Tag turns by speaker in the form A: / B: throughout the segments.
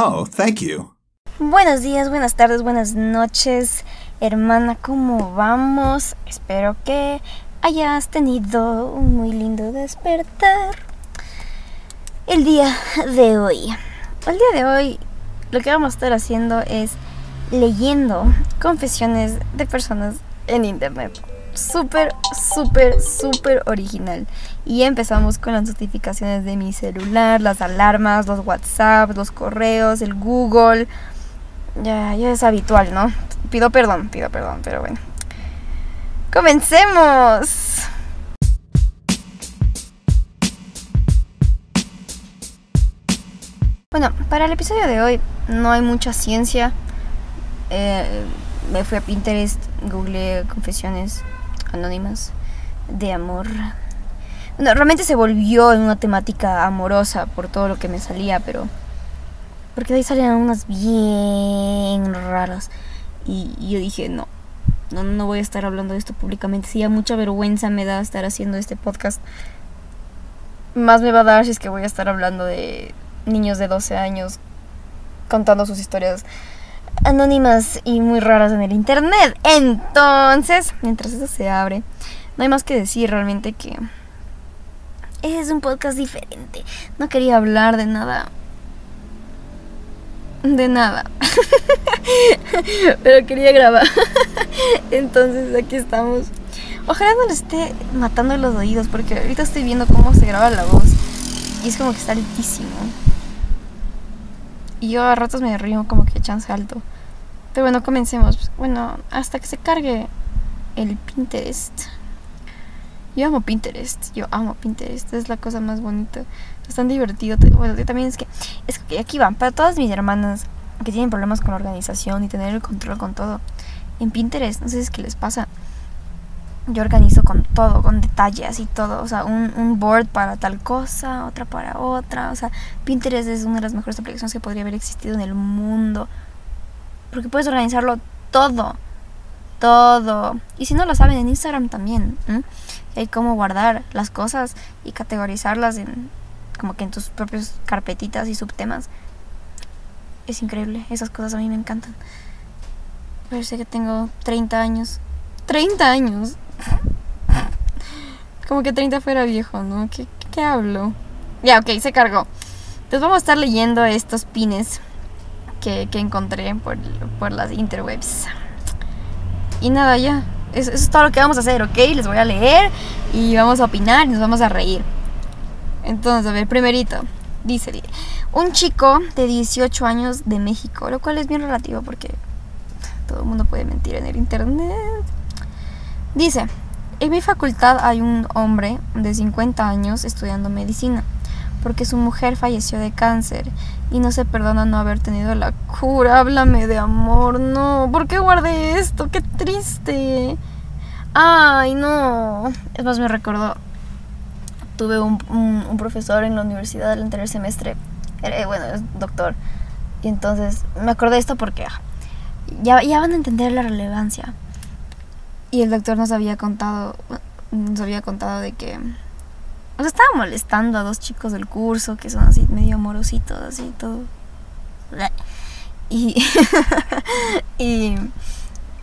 A: Oh, thank you.
B: Buenos días, buenas tardes, buenas noches, hermana, ¿cómo vamos? Espero que hayas tenido un muy lindo despertar el día de hoy. El día de hoy lo que vamos a estar haciendo es leyendo confesiones de personas en internet. Súper, súper, súper original. Y empezamos con las notificaciones de mi celular, las alarmas, los WhatsApp, los correos, el Google. Ya, ya es habitual, ¿no? Pido perdón, pido perdón, pero bueno. ¡Comencemos! Bueno, para el episodio de hoy no hay mucha ciencia. Eh, me fui a Pinterest, googleé confesiones anónimas de amor. Bueno, realmente se volvió en una temática amorosa por todo lo que me salía, pero... Porque de ahí salían unas bien raras. Y, yo dije, no, no, no voy a estar hablando de esto públicamente. Si ya mucha vergüenza me da estar haciendo este podcast. Más me va a dar si es que voy a estar hablando de niños de 12 años contando sus historias anónimas y muy raras en el internet. Entonces, mientras eso se abre, no hay más que decir realmente que es un podcast diferente. No quería hablar de nada. De nada. Pero quería grabar. Entonces aquí estamos. Ojalá no le esté matando los oídos porque ahorita estoy viendo cómo se graba la voz. Y es como que está altísimo. Y yo a ratos me río como que chance alto. Pero bueno, comencemos. Bueno, hasta que se cargue el Pinterest. Yo amo Pinterest. Yo amo Pinterest. Es la cosa más bonita. Es tan divertido. Bueno, también es que. Es que aquí van. Para todas mis hermanas que tienen problemas con la organización y tener el control con todo. En Pinterest, no sé si es que les pasa. Yo organizo con todo, con detalles y todo. O sea, un, un, board para tal cosa, otra para otra. O sea, Pinterest es una de las mejores aplicaciones que podría haber existido en el mundo. Porque puedes organizarlo todo. Todo. Y si no lo saben, en Instagram también. Hay cómo guardar las cosas y categorizarlas en como que en tus propios carpetitas y subtemas. Es increíble. Esas cosas a mí me encantan. Parece que tengo 30 años. 30 años. Como que 30 fuera viejo, ¿no? ¿Qué, qué hablo? Ya, ok, se cargó. Entonces vamos a estar leyendo estos pines que, que encontré por, por, las interwebs. Y nada, ya. Eso, eso, es todo lo que vamos a hacer, ¿ok? Les voy a leer y vamos a opinar y nos vamos a reír. Entonces, a ver, primerito. Dice, un chico de 18 años de México, lo cual es bien relativo porque todo el mundo puede mentir en el internet. Dice, en mi facultad hay un hombre de 50 años estudiando medicina, porque su mujer falleció de cáncer y no se perdona no haber tenido la cura. Háblame de amor, no. ¿Por qué guardé esto? Qué triste. Ay, no. Es más, me recordó. Tuve un, profesor en la universidad del anterior semestre. Bueno, es doctor. Y entonces me acordé de esto porque ya, ya van a entender la relevancia. Y el doctor nos había contado, nos había contado de que, o sea, estaba molestando a dos chicos del curso que son así medio amorositos, así todo. Y, y,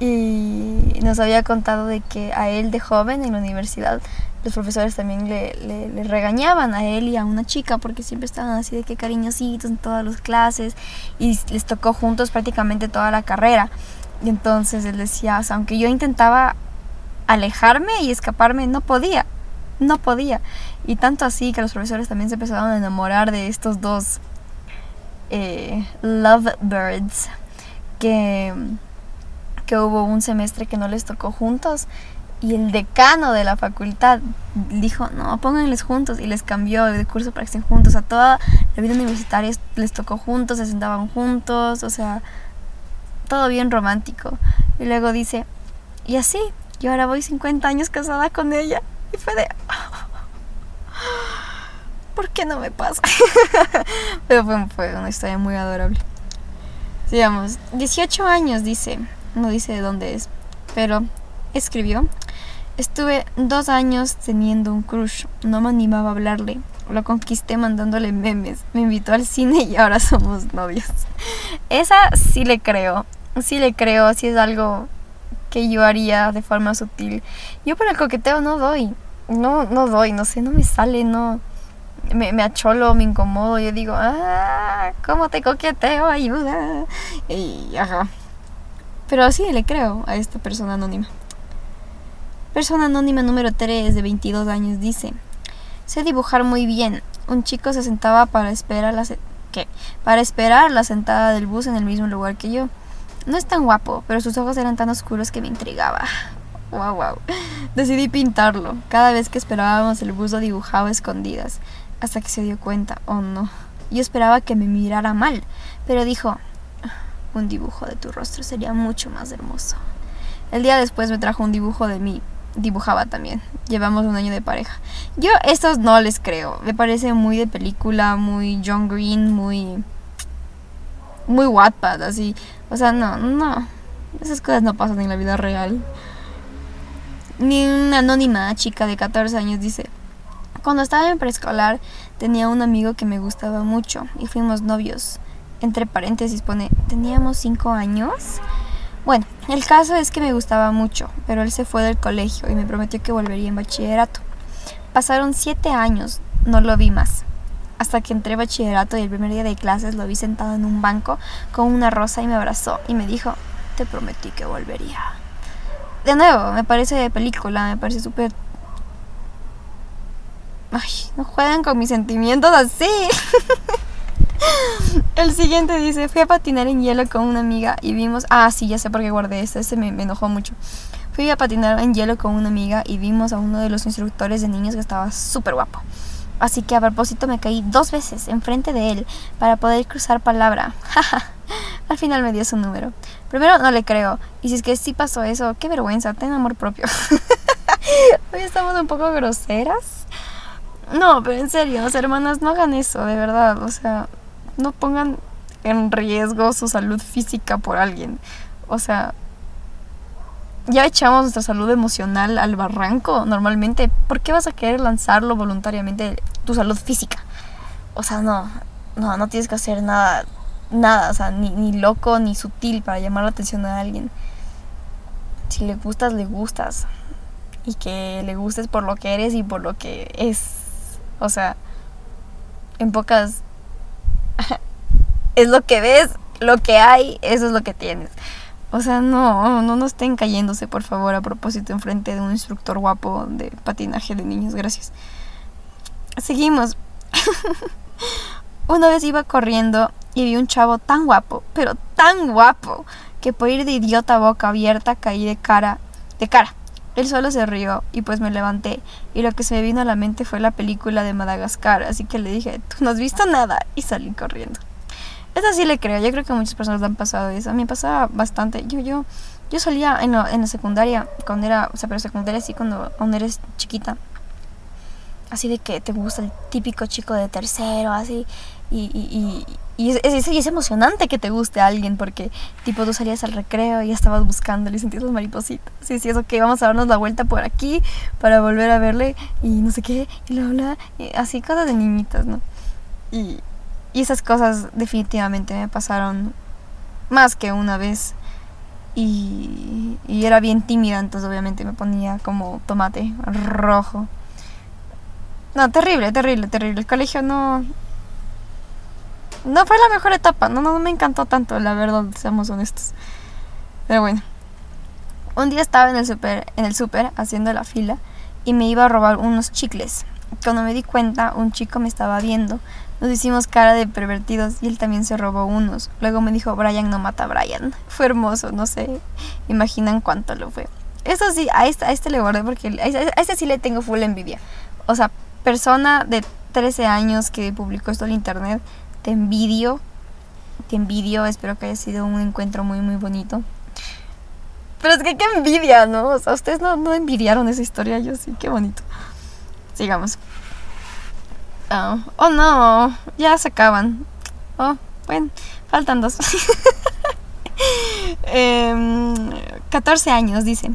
B: y nos había contado de que a él de joven en la universidad los profesores también le, le, le, regañaban a él y a una chica porque siempre estaban así de que cariñositos en todas las clases y les tocó juntos prácticamente toda la carrera. Y entonces él decía, o sea, aunque yo intentaba alejarme y escaparme, no podía, no podía. Y tanto así que los profesores también se empezaron a enamorar de estos dos eh, lovebirds que, que hubo un semestre que no les tocó juntos y el decano de la facultad dijo, no, pónganles juntos y les cambió de curso para que estén juntos. A toda la vida universitaria les tocó juntos, se sentaban juntos, o sea, todo bien romántico. Y luego dice, y así, yo ahora voy 50 años casada con ella. Y fue de... ¿Por qué no me pasa? Pero fue, fue una historia muy adorable. Digamos, 18 años dice, no dice de dónde es, pero escribió Estuve dos años teniendo un crush. No me animaba a hablarle. Lo conquisté mandándole memes. Me invitó al cine y ahora somos novios. Esa sí le creo. Sí le creo. Sí es algo que yo haría de forma sutil. Yo por el coqueteo no doy. No, no doy. No sé, no me sale, no. Me, me acholo, me incomodo. Yo digo, ah, ¿cómo te coqueteo? Ayuda. Y ajá. Pero sí le creo a esta persona anónima. Persona anónima número 3 de 22 años dice, sé dibujar muy bien. Un chico se sentaba para esperar la, ¿qué? Para esperar la sentada del bus en el mismo lugar que yo. No es tan guapo, pero sus ojos eran tan oscuros que me intrigaba. Wow, wow. Decidí pintarlo. Cada vez que esperábamos el bus lo dibujaba escondidas, hasta que se dio cuenta, oh no. Yo esperaba que me mirara mal, pero dijo, un dibujo de tu rostro sería mucho más hermoso. El día después me trajo un dibujo de mí, dibujaba también. Llevamos un año de pareja. Yo estos no les creo. Me parece muy de película, muy John Green, muy muy Wattpad, así. O sea, no, no. Esas cosas no pasan en la vida real. Ni una anónima chica de 14 años dice, cuando estaba en preescolar tenía un amigo que me gustaba mucho y fuimos novios. Entre paréntesis pone, teníamos 5 años. Bueno, el caso es que me gustaba mucho, pero él se fue del colegio y me prometió que volvería en bachillerato. Pasaron siete años, no lo vi más. Hasta que entré a bachillerato y el primer día de clases lo vi sentado en un banco con una rosa y me abrazó y me dijo, te prometí que volvería. De nuevo, me parece de película, me parece súper... Ay, no juegan con mis sentimientos así. El siguiente dice, fui a patinar en hielo con una amiga y vimos... Ah, sí, ya sé por qué guardé este, este me, enojó mucho. Fui a patinar en hielo con una amiga y vimos a uno de los instructores de niños que estaba súper guapo. Así que a propósito me caí dos veces enfrente de él para poder cruzar palabra. Al final me dio su número. Primero no le creo. Y si es que sí pasó eso, qué vergüenza, ten amor propio. Hoy estamos un poco groseras. No, pero en serio, hermanas, no hagan eso, de verdad. O sea, no pongan en riesgo su salud física por alguien. O sea, ya echamos nuestra salud emocional al barranco normalmente. ¿Por qué vas a querer lanzarlo voluntariamente tu salud física? O sea, no, no, no tienes que hacer nada, nada, o sea, ni, ni loco ni sutil para llamar la atención a alguien. Si le gustas, le gustas. Y que le gustes por lo que eres y por lo que es. O sea, en pocas es lo que ves, lo que hay, eso es lo que tienes. O sea, no, no, no estén cayéndose, por favor, a propósito, enfrente de un instructor guapo de patinaje de niños. Gracias. Seguimos. Una vez iba corriendo y vi un chavo tan guapo, pero tan guapo, que por ir de idiota boca abierta caí de cara, de cara. Él solo se rió y pues me levanté y lo que se me vino a la mente fue la película de Madagascar, así que le dije, tú no has visto nada y salí corriendo. Eso sí le creo, yo creo que muchas personas le han pasado eso. A mí me pasaba bastante. Yo, yo, yo solía en, en la secundaria, cuando era, o sea, pero secundaria sí, cuando, eres chiquita. Así de que te gusta el típico chico de tercero, así. Y, y, es, es, es, emocionante que te guste a alguien porque, tipo, tú salías al recreo y estabas buscándole y sentías las maripositas. Sí, sí, eso que vamos a darnos la vuelta por aquí para volver a verle y no sé qué, y lo bla, así cosas de niñitas, ¿no? Y, y esas cosas definitivamente me pasaron más que una vez. Y, y, era bien tímida, entonces obviamente me ponía como tomate rojo. No, terrible, terrible, terrible. El colegio no. No fue la mejor etapa, no, no me encantó tanto, la verdad, seamos honestos. Pero bueno. Un día estaba en el super, en el super haciendo la fila y me iba a robar unos chicles. Cuando me di cuenta, un chico me estaba viendo nos hicimos cara de pervertidos y él también se robó unos. Luego me dijo, Brian no mata a Brian. Fue hermoso, no sé, imaginan cuánto lo fue. Eso sí, a este, a este le guardé porque a este, sí le tengo full envidia. O sea, persona de 13 años que publicó esto en internet, te envidio, te envidio, espero que haya sido un encuentro muy, muy bonito. Pero es que qué envidia, ¿no? O sea, ustedes no, no envidiaron esa historia, yo sí, qué bonito. Sigamos. Oh, oh no, ya se acaban. Oh, bueno, faltan dos. 14 em, años, dice.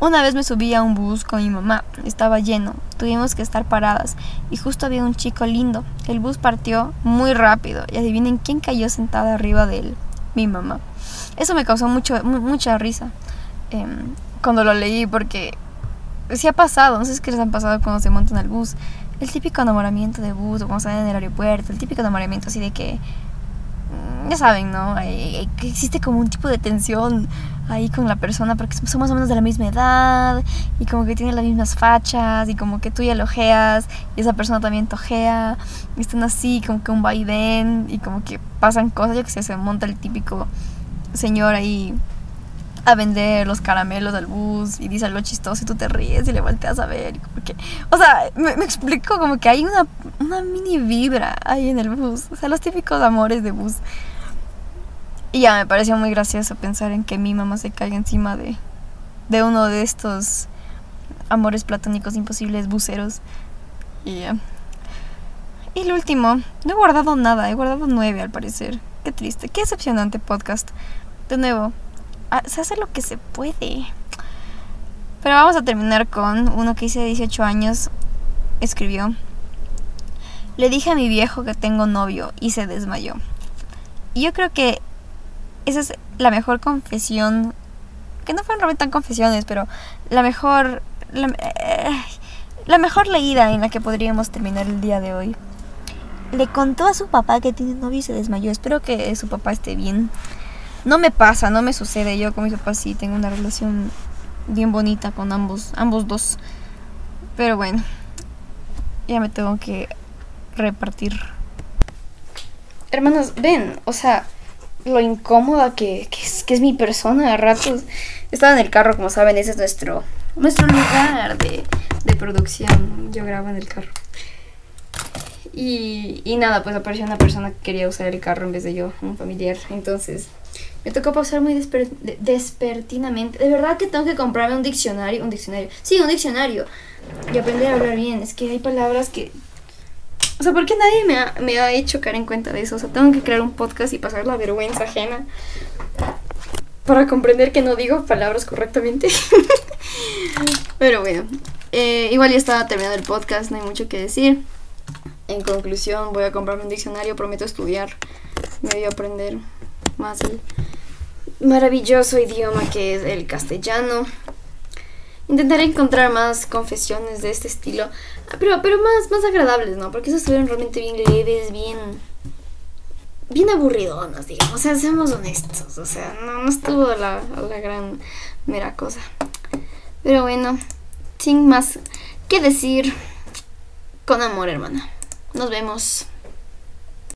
B: Una vez me subí a un bus con mi mamá, estaba lleno, tuvimos que estar paradas y justo había un chico lindo. El bus partió muy rápido y adivinen quién cayó sentada arriba de él, mi mamá. Eso me causó mucho, mucha risa em, cuando lo leí porque sí ha pasado, no sé si es que les han pasado cuando se montan al bus. El típico enamoramiento de bus o cuando salen en el aeropuerto, el típico enamoramiento así de que ya saben, ¿no? existe como un tipo de tensión ahí con la persona porque somos más o menos de la misma edad y como que tienen las mismas fachas y como que tú ya lo ojeas y esa persona también te ojea y están así como que un vaivén y como que pasan cosas, yo que sé, se monta el típico señor ahí a vender los caramelos del bus y dice algo chistoso y tú te ríes y le volteas a ver. Y o sea, me, me, explico como que hay una, una mini vibra ahí en el bus. O sea, los típicos amores de bus. Y ya me pareció muy gracioso pensar en que mi mamá se caiga encima de, de uno de estos amores platónicos imposibles buceros. Y ya. Y el último, no he guardado nada, he guardado nueve al parecer. Qué triste, qué decepcionante podcast. De nuevo, se hace lo que se puede. Pero vamos a terminar con uno que hice 18 años. Escribió. Le dije a mi viejo que tengo novio y se desmayó. Y yo creo que esa es la mejor confesión, que no fueron tan confesiones, pero la mejor, eh, la, mejor leída en la que podríamos terminar el día de hoy. Le contó a su papá que tiene novio y se desmayó. Espero que su papá esté bien. No me pasa, no me sucede. Yo con mi papá sí tengo una relación bien bonita con ambos, ambos dos. Pero bueno, ya me tengo que repartir. Hermanos, ven, o sea, lo incómoda que, es, que es mi persona a ratos. Estaba en el carro, como saben, ese es nuestro, nuestro lugar de, de producción. Yo grabo en el carro. Y, y, nada, pues apareció una persona que quería usar el carro en vez de yo, un familiar. Entonces me tocó pausar muy despertinamente. De verdad que tengo que comprarme un diccionario. Un diccionario. Sí, un diccionario. Y aprender a hablar bien. Es que hay palabras que o sea, ¿por qué nadie me ha, me ha hecho caer en cuenta de eso? O sea, tengo que crear un podcast y pasar la vergüenza ajena para comprender que no digo palabras correctamente. Pero bueno, eh, igual ya estaba terminando el podcast, no hay mucho que decir. En conclusión, voy a comprarme un diccionario, prometo estudiar, medio aprender más el maravilloso idioma que es el castellano. Intentaré encontrar más confesiones de este estilo, pero, pero más, más agradables, ¿no? Porque esas estuvieron realmente bien leves, bien... Bien aburridonas, digamos. O sea, seamos honestos. O sea, no, no estuvo la, la gran mera cosa. Pero bueno, sin más que decir, con amor, hermana. Nos vemos.